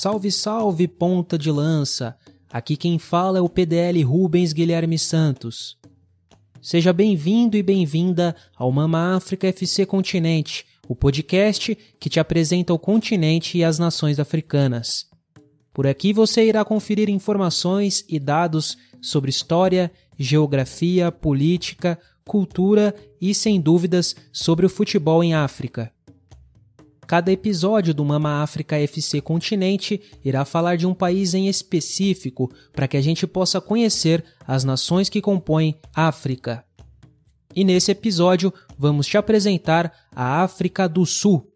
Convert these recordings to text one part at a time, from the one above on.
Salve, salve, ponta de lança! Aqui quem fala é o PDL Rubens Guilherme Santos. Seja bem-vindo e bem-vinda ao Mama África FC Continente, o podcast que te apresenta o continente e as nações africanas. Por aqui você irá conferir informações e dados sobre história, geografia, política, cultura e, sem dúvidas, sobre o futebol em África. Cada episódio do Mama África FC Continente irá falar de um país em específico para que a gente possa conhecer as nações que compõem África. E nesse episódio vamos te apresentar a África do Sul.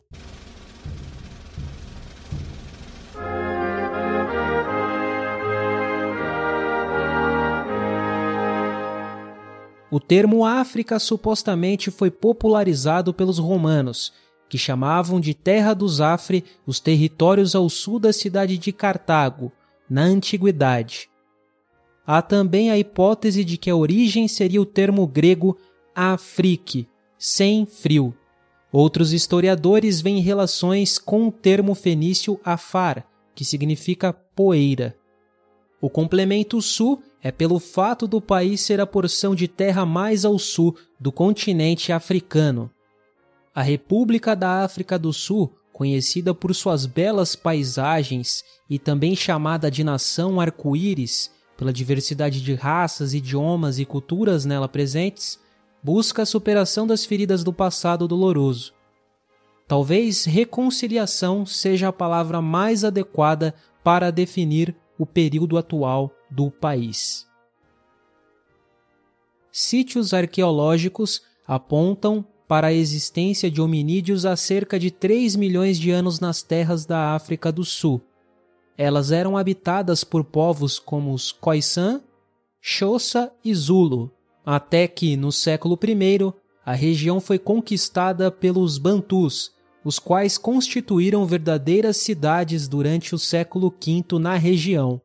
O termo África supostamente foi popularizado pelos romanos que chamavam de Terra dos Afre os territórios ao sul da cidade de Cartago, na antiguidade. Há também a hipótese de que a origem seria o termo grego Afrique, sem frio. Outros historiadores veem relações com o termo fenício Afar, que significa poeira. O complemento sul é pelo fato do país ser a porção de terra mais ao sul do continente africano. A República da África do Sul, conhecida por suas belas paisagens e também chamada de Nação Arco-Íris, pela diversidade de raças, idiomas e culturas nela presentes, busca a superação das feridas do passado doloroso. Talvez reconciliação seja a palavra mais adequada para definir o período atual do país. Sítios arqueológicos apontam para a existência de hominídeos há cerca de 3 milhões de anos nas terras da África do Sul. Elas eram habitadas por povos como os Khoisan, Xhosa e Zulu, até que, no século I, a região foi conquistada pelos Bantus, os quais constituíram verdadeiras cidades durante o século V na região.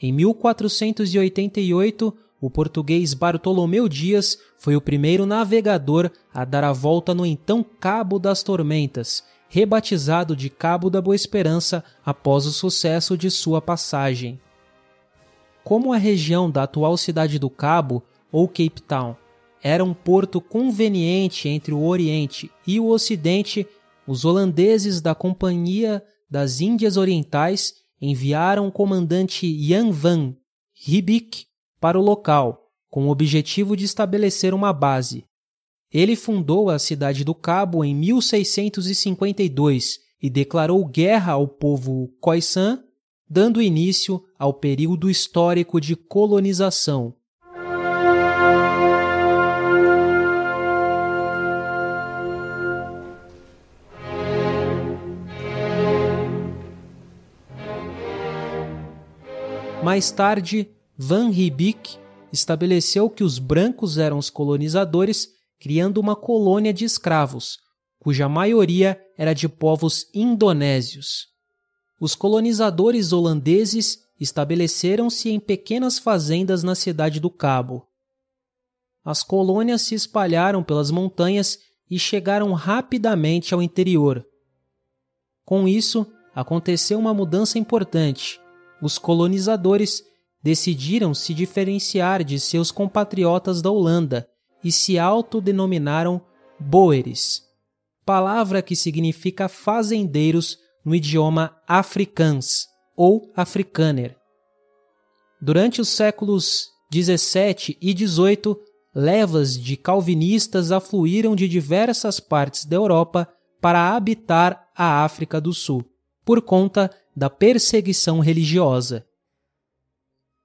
Em 1488, o português Bartolomeu Dias foi o primeiro navegador a dar a volta no então Cabo das Tormentas, rebatizado de Cabo da Boa Esperança após o sucesso de sua passagem. Como a região da atual cidade do Cabo, ou Cape Town, era um porto conveniente entre o Oriente e o Ocidente, os holandeses da Companhia das Índias Orientais enviaram o comandante Jan van Riebeeck para o local, com o objetivo de estabelecer uma base. Ele fundou a cidade do Cabo em 1652 e declarou guerra ao povo Khoisan, dando início ao período histórico de colonização. Mais tarde, Van Riebeeck estabeleceu que os brancos eram os colonizadores, criando uma colônia de escravos, cuja maioria era de povos indonésios. Os colonizadores holandeses estabeleceram-se em pequenas fazendas na cidade do Cabo. As colônias se espalharam pelas montanhas e chegaram rapidamente ao interior. Com isso, aconteceu uma mudança importante. Os colonizadores decidiram se diferenciar de seus compatriotas da Holanda e se autodenominaram Boeres, palavra que significa fazendeiros no idioma afrikaans ou afrikaner. Durante os séculos 17 e 18, levas de calvinistas afluíram de diversas partes da Europa para habitar a África do Sul, por conta da perseguição religiosa.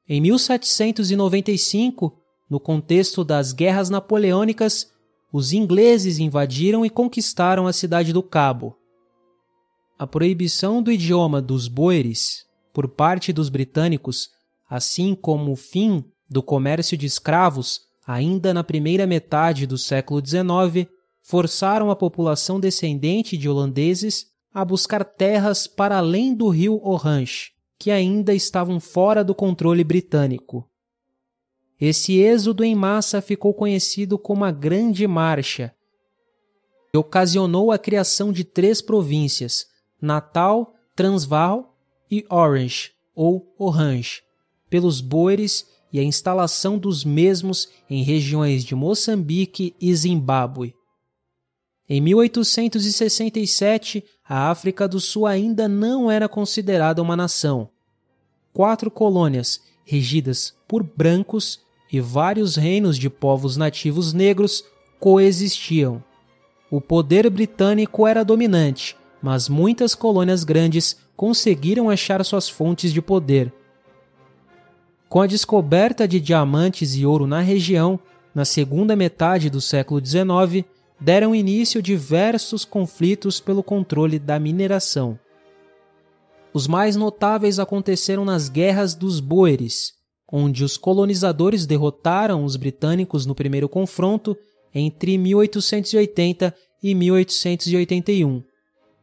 Em 1795, no contexto das Guerras Napoleônicas, os ingleses invadiram e conquistaram a cidade do Cabo. A proibição do idioma dos boeres por parte dos britânicos, assim como o fim do comércio de escravos ainda na primeira metade do século XIX, forçaram a população descendente de holandeses a buscar terras para além do rio Orange, que ainda estavam fora do controle britânico. Esse êxodo em massa ficou conhecido como a Grande Marcha e ocasionou a criação de três províncias: Natal, Transvaal e Orange, ou Orange, pelos boeres e a instalação dos mesmos em regiões de Moçambique e Zimbábue. Em 1867, a África do Sul ainda não era considerada uma nação. Quatro colônias, regidas por brancos, e vários reinos de povos nativos negros coexistiam. O poder britânico era dominante, mas muitas colônias grandes conseguiram achar suas fontes de poder. Com a descoberta de diamantes e ouro na região, na segunda metade do século XIX, deram início diversos conflitos pelo controle da mineração. Os mais notáveis aconteceram nas Guerras dos Boeres, onde os colonizadores derrotaram os britânicos no primeiro confronto entre 1880 e 1881.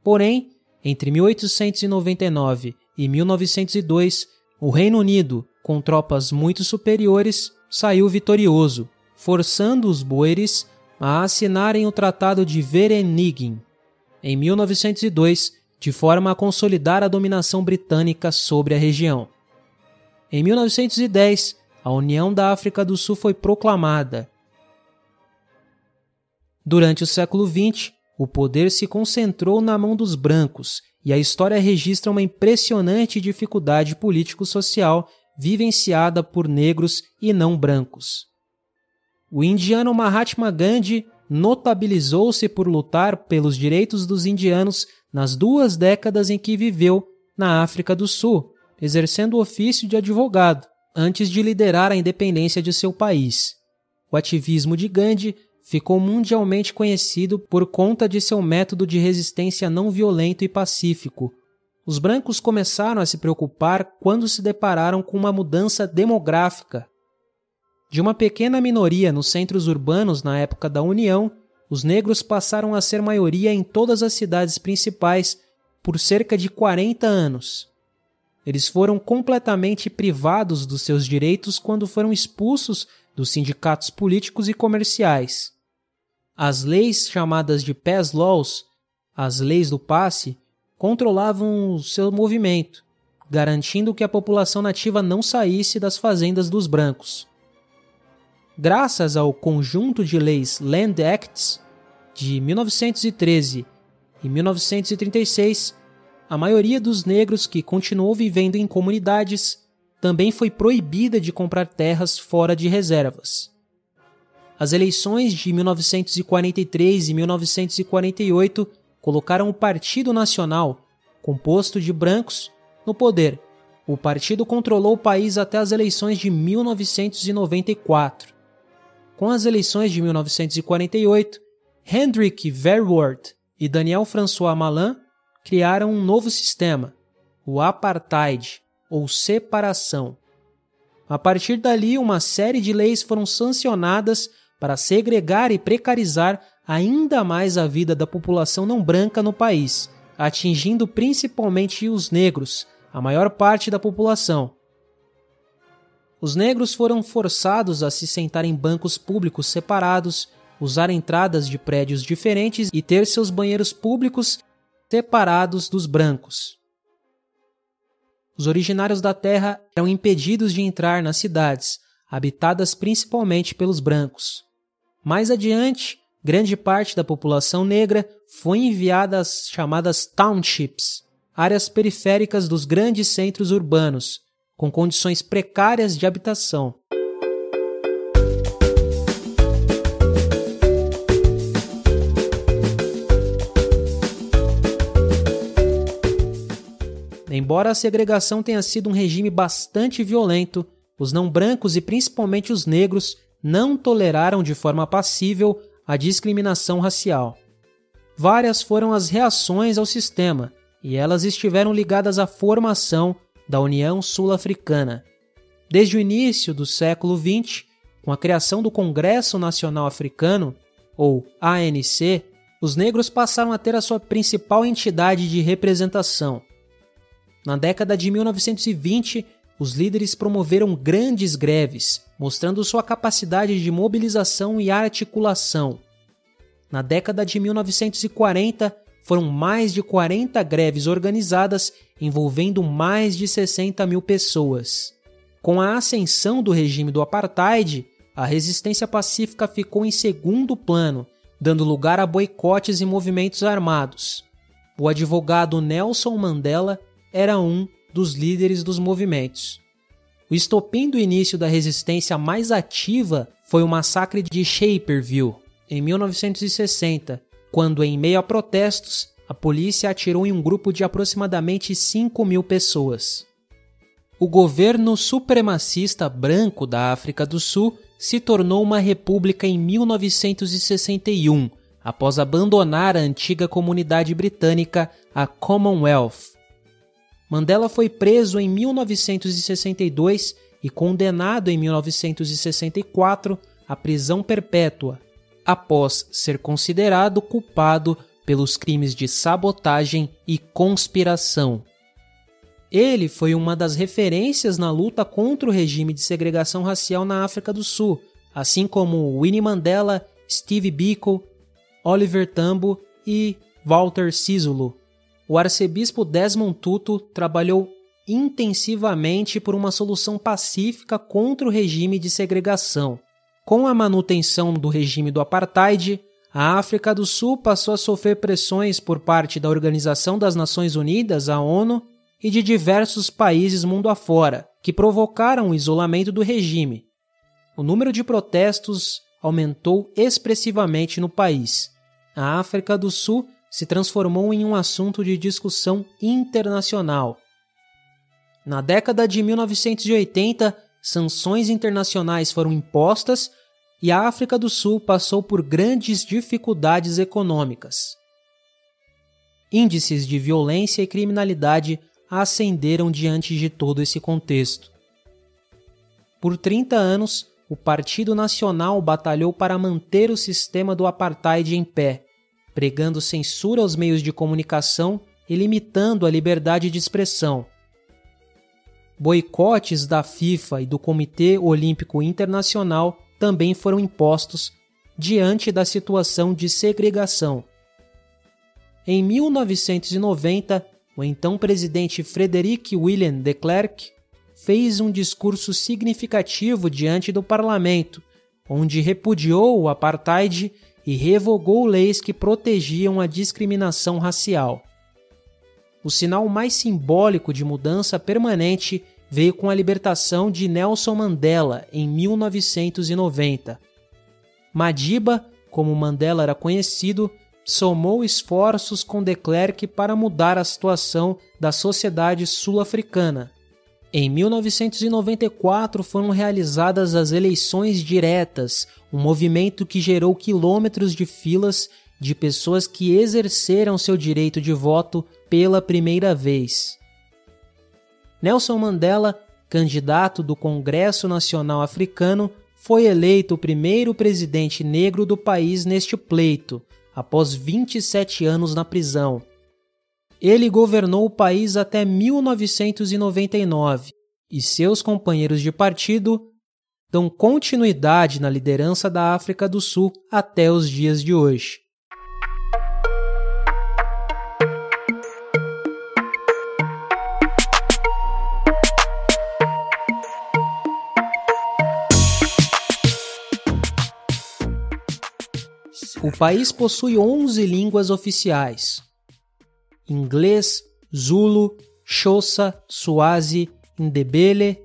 Porém, entre 1899 e 1902, o Reino Unido, com tropas muito superiores, saiu vitorioso, forçando os boeres a assinarem o Tratado de Vereniging em 1902, de forma a consolidar a dominação britânica sobre a região. Em 1910, a União da África do Sul foi proclamada. Durante o século XX, o poder se concentrou na mão dos brancos e a história registra uma impressionante dificuldade político-social vivenciada por negros e não brancos. O indiano Mahatma Gandhi notabilizou-se por lutar pelos direitos dos indianos nas duas décadas em que viveu na África do Sul, exercendo o ofício de advogado, antes de liderar a independência de seu país. O ativismo de Gandhi ficou mundialmente conhecido por conta de seu método de resistência não violento e pacífico. Os brancos começaram a se preocupar quando se depararam com uma mudança demográfica de uma pequena minoria nos centros urbanos na época da União, os negros passaram a ser maioria em todas as cidades principais por cerca de 40 anos. Eles foram completamente privados dos seus direitos quando foram expulsos dos sindicatos políticos e comerciais. As leis chamadas de Pass Laws, as leis do passe, controlavam o seu movimento, garantindo que a população nativa não saísse das fazendas dos brancos. Graças ao conjunto de leis Land Acts de 1913 e 1936, a maioria dos negros que continuou vivendo em comunidades também foi proibida de comprar terras fora de reservas. As eleições de 1943 e 1948 colocaram o Partido Nacional, composto de brancos, no poder. O partido controlou o país até as eleições de 1994. Com as eleições de 1948, Hendrik Verwoerd e Daniel François Malan criaram um novo sistema, o apartheid, ou separação. A partir dali, uma série de leis foram sancionadas para segregar e precarizar ainda mais a vida da população não branca no país, atingindo principalmente os negros, a maior parte da população, os negros foram forçados a se sentar em bancos públicos separados, usar entradas de prédios diferentes e ter seus banheiros públicos separados dos brancos. Os originários da terra eram impedidos de entrar nas cidades, habitadas principalmente pelos brancos. Mais adiante, grande parte da população negra foi enviada às chamadas townships, áreas periféricas dos grandes centros urbanos, com condições precárias de habitação. Embora a segregação tenha sido um regime bastante violento, os não brancos e principalmente os negros não toleraram de forma passível a discriminação racial. Várias foram as reações ao sistema, e elas estiveram ligadas à formação da União Sul-Africana. Desde o início do século XX, com a criação do Congresso Nacional Africano, ou ANC, os negros passaram a ter a sua principal entidade de representação. Na década de 1920, os líderes promoveram grandes greves, mostrando sua capacidade de mobilização e articulação. Na década de 1940, foram mais de 40 greves organizadas envolvendo mais de 60 mil pessoas. Com a ascensão do regime do apartheid, a resistência pacífica ficou em segundo plano, dando lugar a boicotes e movimentos armados. O advogado Nelson Mandela era um dos líderes dos movimentos. O estopim do início da resistência mais ativa foi o massacre de Shaperville, em 1960, quando, em meio a protestos, a polícia atirou em um grupo de aproximadamente 5 mil pessoas. O governo supremacista branco da África do Sul se tornou uma república em 1961, após abandonar a antiga comunidade britânica, a Commonwealth. Mandela foi preso em 1962 e condenado em 1964 à prisão perpétua, após ser considerado culpado pelos crimes de sabotagem e conspiração. Ele foi uma das referências na luta contra o regime de segregação racial na África do Sul, assim como Winnie Mandela, Steve Biko, Oliver Tambo e Walter Sisulu o arcebispo Desmond Tutu trabalhou intensivamente por uma solução pacífica contra o regime de segregação. Com a manutenção do regime do apartheid, a África do Sul passou a sofrer pressões por parte da Organização das Nações Unidas, a ONU, e de diversos países mundo afora, que provocaram o isolamento do regime. O número de protestos aumentou expressivamente no país. A África do Sul se transformou em um assunto de discussão internacional. Na década de 1980, sanções internacionais foram impostas e a África do Sul passou por grandes dificuldades econômicas. Índices de violência e criminalidade ascenderam diante de todo esse contexto. Por 30 anos, o Partido Nacional batalhou para manter o sistema do apartheid em pé pregando censura aos meios de comunicação e limitando a liberdade de expressão. Boicotes da FIFA e do Comitê Olímpico Internacional também foram impostos diante da situação de segregação. Em 1990, o então presidente Frederic William de Klerk fez um discurso significativo diante do parlamento, onde repudiou o apartheid e revogou leis que protegiam a discriminação racial. O sinal mais simbólico de mudança permanente veio com a libertação de Nelson Mandela em 1990. Madiba, como Mandela era conhecido, somou esforços com de Klerk para mudar a situação da sociedade sul-africana. Em 1994 foram realizadas as eleições diretas, um movimento que gerou quilômetros de filas de pessoas que exerceram seu direito de voto pela primeira vez. Nelson Mandela, candidato do Congresso Nacional Africano, foi eleito o primeiro presidente negro do país neste pleito, após 27 anos na prisão. Ele governou o país até 1999 e seus companheiros de partido dão continuidade na liderança da África do Sul até os dias de hoje. O país possui 11 línguas oficiais, inglês, Zulu, Xhosa, Swazi, Ndebele,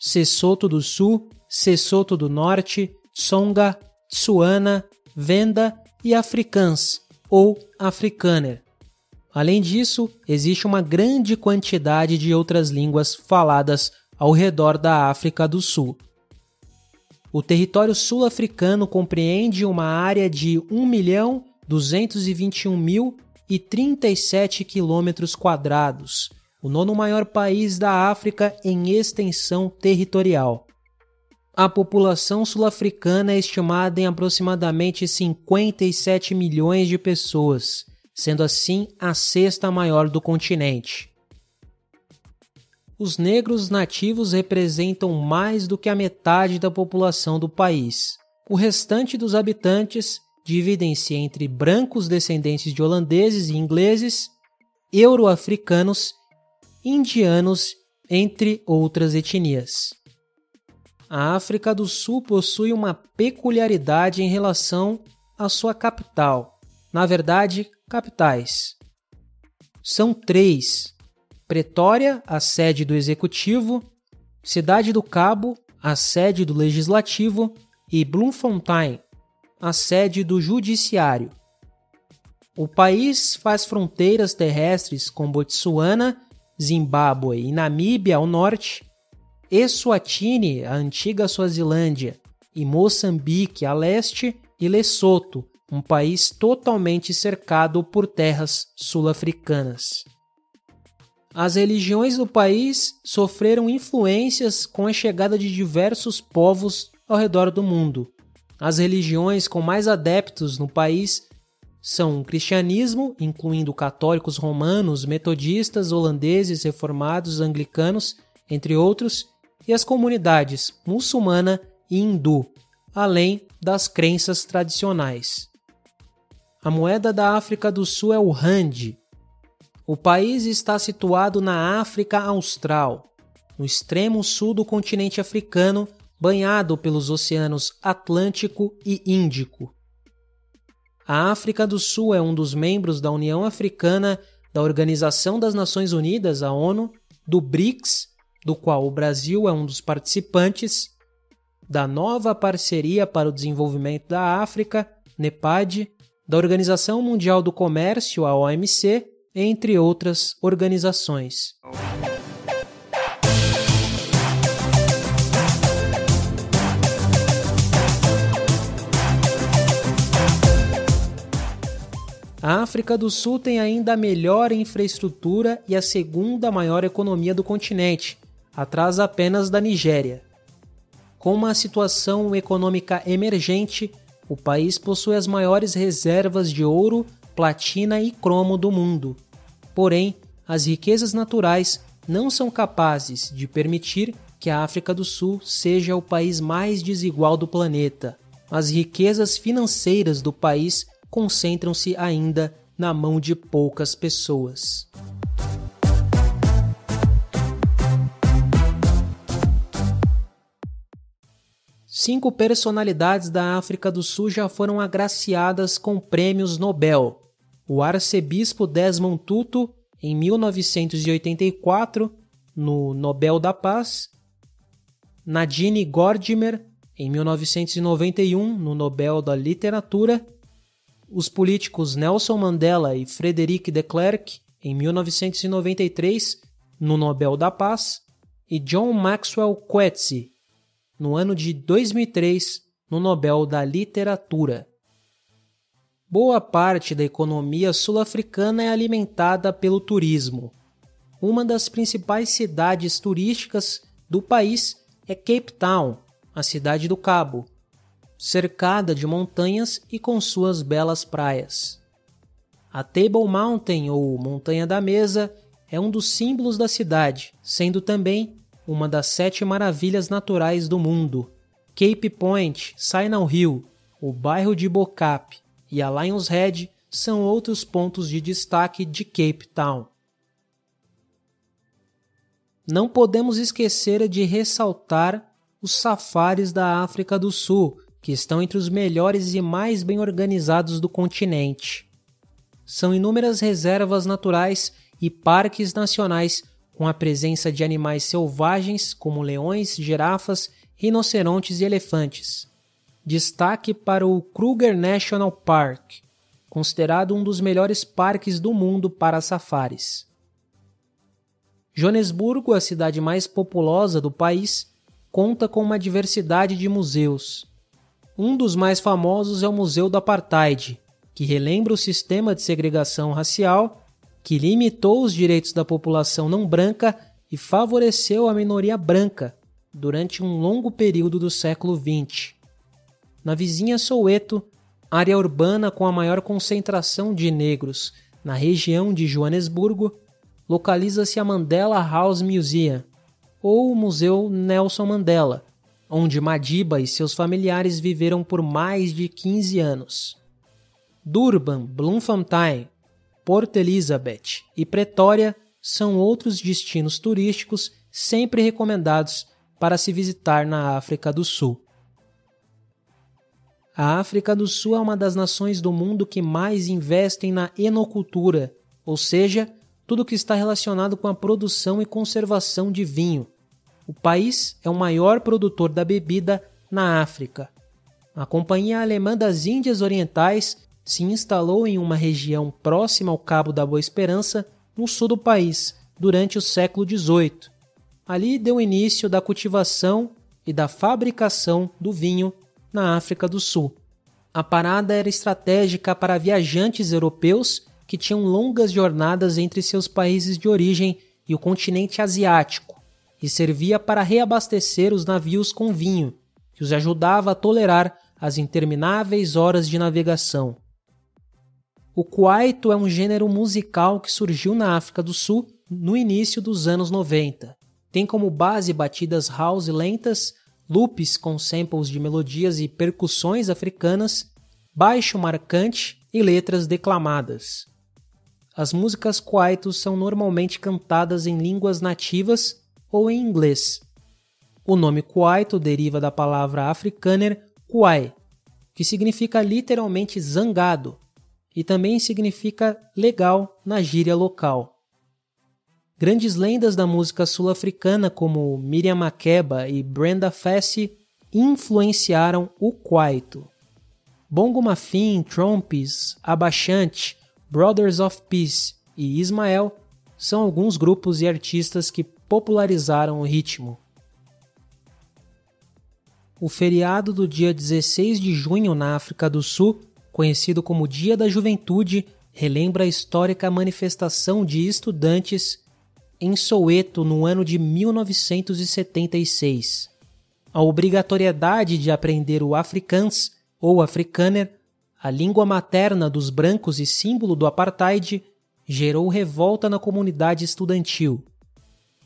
Sesotho do Sul, Sesotho do Norte, Tsonga, Tsuana, Venda e Afrikaans, ou Afrikaner. Além disso, existe uma grande quantidade de outras línguas faladas ao redor da África do Sul. O território sul-africano compreende uma área de 1.221.000 e 37 quilômetros quadrados, o nono maior país da África em extensão territorial. A população sul-africana é estimada em aproximadamente 57 milhões de pessoas, sendo assim a sexta maior do continente. Os negros nativos representam mais do que a metade da população do país. O restante dos habitantes dividem-se entre brancos descendentes de holandeses e ingleses, euro-africanos, indianos, entre outras etnias. A África do Sul possui uma peculiaridade em relação à sua capital. Na verdade, capitais. São três: Pretória, a sede do executivo, Cidade do Cabo, a sede do legislativo, e Bloemfontein, a sede do judiciário. O país faz fronteiras terrestres com Botsuana, Zimbábue e Namíbia ao norte, Eswatini, a antiga Suazilândia, e Moçambique a leste, e Lesoto, um país totalmente cercado por terras sul-africanas. As religiões do país sofreram influências com a chegada de diversos povos ao redor do mundo. As religiões com mais adeptos no país são o cristianismo, incluindo católicos romanos, metodistas, holandeses, reformados, anglicanos, entre outros, e as comunidades muçulmana e hindu, além das crenças tradicionais. A moeda da África do Sul é o rand. O país está situado na África Austral, no extremo sul do continente africano, banhado pelos oceanos Atlântico e Índico. A África do Sul é um dos membros da União Africana, da Organização das Nações Unidas, a ONU, do BRICS, do qual o Brasil é um dos participantes, da nova Parceria para o Desenvolvimento da África, NEPAD, da Organização Mundial do Comércio, a OMC, entre outras organizações. A África do Sul tem ainda a melhor infraestrutura e a segunda maior economia do continente, atrás apenas da Nigéria. Com uma situação econômica emergente, o país possui as maiores reservas de ouro, platina e cromo do mundo. Porém, as riquezas naturais não são capazes de permitir que a África do Sul seja o país mais desigual do planeta. As riquezas financeiras do país concentram-se ainda na mão de poucas pessoas. Cinco personalidades da África do Sul já foram agraciadas com prêmios Nobel. O arcebispo Desmond Tutu, em 1984, no Nobel da Paz. Nadine Gordimer, em 1991, no Nobel da Literatura os políticos Nelson Mandela e Frederic de Klerk, em 1993, no Nobel da Paz, e John Maxwell Coetzee, no ano de 2003, no Nobel da Literatura. Boa parte da economia sul-africana é alimentada pelo turismo. Uma das principais cidades turísticas do país é Cape Town, a cidade do Cabo, cercada de montanhas e com suas belas praias. A Table Mountain, ou Montanha da Mesa, é um dos símbolos da cidade, sendo também uma das sete maravilhas naturais do mundo. Cape Point, Signal Hill, o bairro de Bocap e a Lions Head são outros pontos de destaque de Cape Town. Não podemos esquecer de ressaltar os safaris da África do Sul, que estão entre os melhores e mais bem organizados do continente. São inúmeras reservas naturais e parques nacionais com a presença de animais selvagens como leões, girafas, rinocerontes e elefantes. Destaque para o Kruger National Park, considerado um dos melhores parques do mundo para safaris. Joanesburgo, a cidade mais populosa do país, conta com uma diversidade de museus, um dos mais famosos é o Museu do Apartheid, que relembra o sistema de segregação racial que limitou os direitos da população não branca e favoreceu a minoria branca durante um longo período do século XX. Na vizinha Soweto, área urbana com a maior concentração de negros na região de Joanesburgo, localiza-se a Mandela House Museum, ou o Museu Nelson Mandela, onde Madiba e seus familiares viveram por mais de 15 anos. Durban, Bloemfontein, Port Elizabeth e Pretória são outros destinos turísticos sempre recomendados para se visitar na África do Sul. A África do Sul é uma das nações do mundo que mais investem na enocultura, ou seja, tudo que está relacionado com a produção e conservação de vinho. O país é o maior produtor da bebida na África. A Companhia Alemã das Índias Orientais se instalou em uma região próxima ao Cabo da Boa Esperança, no sul do país, durante o século XVIII. Ali deu início da cultivação e da fabricação do vinho na África do Sul. A parada era estratégica para viajantes europeus que tinham longas jornadas entre seus países de origem e o continente asiático, e servia para reabastecer os navios com vinho, que os ajudava a tolerar as intermináveis horas de navegação. O kwaito é um gênero musical que surgiu na África do Sul no início dos anos 90. Tem como base batidas house lentas, loops com samples de melodias e percussões africanas, baixo marcante e letras declamadas. As músicas kwaito são normalmente cantadas em línguas nativas ou em inglês. O nome kwaito deriva da palavra afrikaner kwai, que significa literalmente zangado, e também significa legal na gíria local. Grandes lendas da música sul-africana como Miriam Makeba e Brenda Fassie influenciaram o kwaito. Bongo Mafin, Trompes, Abachante, Brothers of Peace e Ismael são alguns grupos e artistas que popularizaram o ritmo. O feriado do dia 16 de junho na África do Sul, conhecido como Dia da Juventude, relembra a histórica manifestação de estudantes em Soweto no ano de 1976. A obrigatoriedade de aprender o Afrikaans ou Afrikaner, a língua materna dos brancos e símbolo do apartheid, gerou revolta na comunidade estudantil.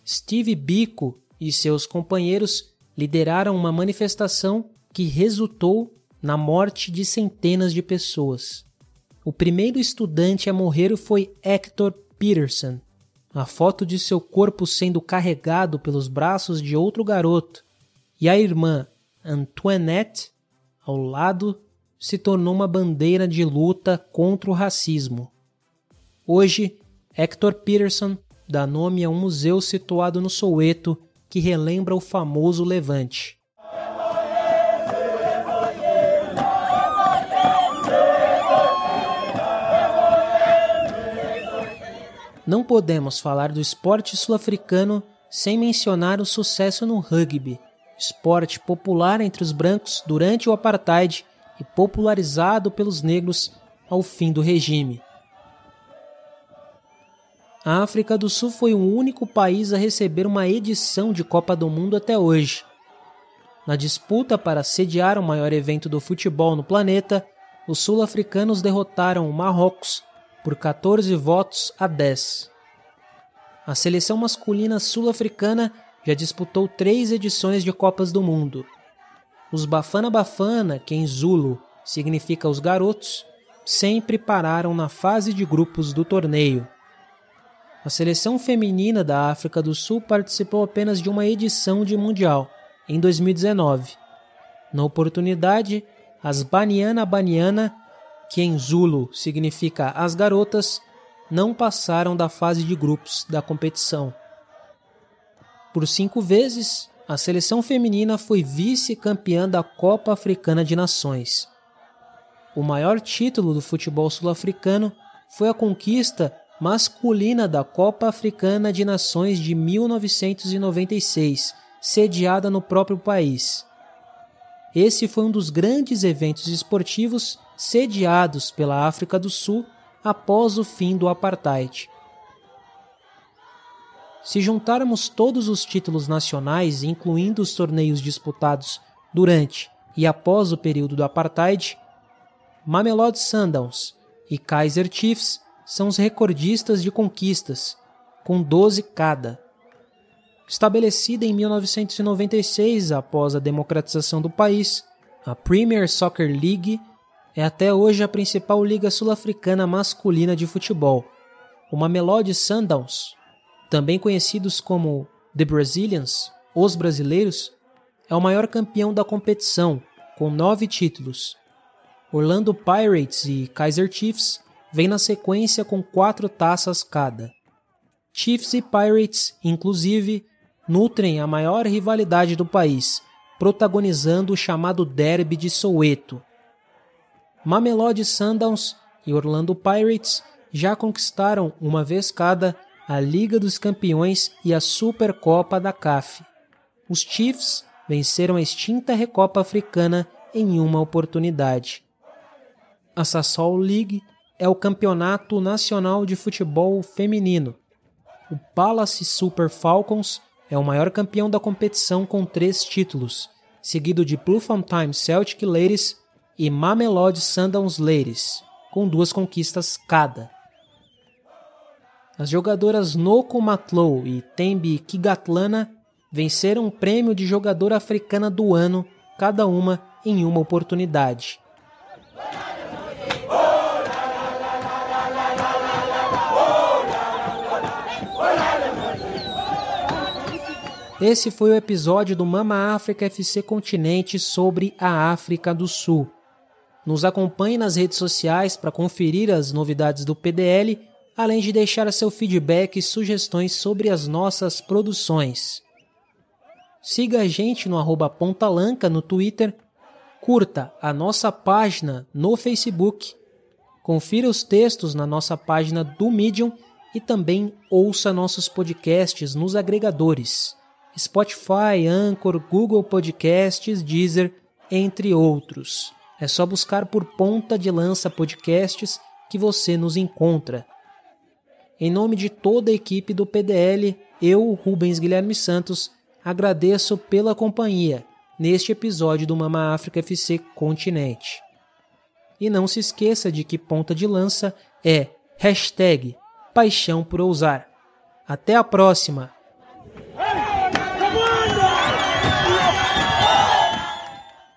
Steve Biko e seus companheiros lideraram uma manifestação que resultou na morte de centenas de pessoas. O primeiro estudante a morrer foi Hector Peterson, a foto de seu corpo sendo carregado pelos braços de outro garoto, e a irmã Antoinette, ao lado, se tornou uma bandeira de luta contra o racismo. Hoje, Hector Peterson dá nome a um museu situado no Soweto que relembra o famoso Levante. Não podemos falar do esporte sul-africano sem mencionar o sucesso no rugby, esporte popular entre os brancos durante o apartheid e popularizado pelos negros ao fim do regime. A África do Sul foi o único país a receber uma edição de Copa do Mundo até hoje. Na disputa para sediar o maior evento do futebol no planeta, os sul-africanos derrotaram o Marrocos por 14 votos a 10. A seleção masculina sul-africana já disputou três edições de Copas do Mundo. Os Bafana Bafana, que em Zulu significa os garotos, sempre pararam na fase de grupos do torneio. A seleção feminina da África do Sul participou apenas de uma edição de Mundial, em 2019. Na oportunidade, as Baniana Baniana que em Zulu significa as garotas, não passaram da fase de grupos da competição. Por cinco vezes, a seleção feminina foi vice-campeã da Copa Africana de Nações. O maior título do futebol sul-africano foi a conquista masculina da Copa Africana de Nações de 1996, sediada no próprio país. Esse foi um dos grandes eventos esportivos sediados pela África do Sul após o fim do apartheid. Se juntarmos todos os títulos nacionais, incluindo os torneios disputados durante e após o período do apartheid, Mamelodi Sundowns e Kaiser Chiefs são os recordistas de conquistas, com 12 cada. Estabelecida em 1996 após a democratização do país, a Premier Soccer League é até hoje a principal liga sul-africana masculina de futebol. O Mamelodi Sundowns, também conhecidos como The Brazilians, os brasileiros, é o maior campeão da competição, com nove títulos. Orlando Pirates e Kaiser Chiefs vêm na sequência com quatro taças cada. Chiefs e Pirates, inclusive, nutrem a maior rivalidade do país, protagonizando o chamado Derby de Soweto. Mamelodi Sundowns e Orlando Pirates já conquistaram uma vez cada a Liga dos Campeões e a Supercopa da CAF. Os Chiefs venceram a extinta Recopa Africana em uma oportunidade. A Sassol League é o campeonato nacional de futebol feminino. O Palace Super Falcons é o maior campeão da competição com três títulos, seguido de Bloemfontein Celtic Ladies e Mamelodi Sundowns com duas conquistas cada. As jogadoras Noko Matlow e Tembi Kigatlana venceram o prêmio de jogadora africana do ano, cada uma em uma oportunidade. Esse foi o episódio do Mama África FC Continente sobre a África do Sul. Nos acompanhe nas redes sociais para conferir as novidades do PDL, além de deixar seu feedback e sugestões sobre as nossas produções. Siga a gente no arroba Pontalanca no Twitter, curta a nossa página no Facebook, confira os textos na nossa página do Medium e também ouça nossos podcasts nos agregadores. Spotify, Anchor, Google Podcasts, Deezer, entre outros. É só buscar por Ponta de Lança Podcasts que você nos encontra. Em nome de toda a equipe do PDL, eu, Rubens Guilherme Santos, agradeço pela companhia neste episódio do Mama África FC Continente. E não se esqueça de que Ponta de Lança é hashtag paixão por ousar. Até a próxima!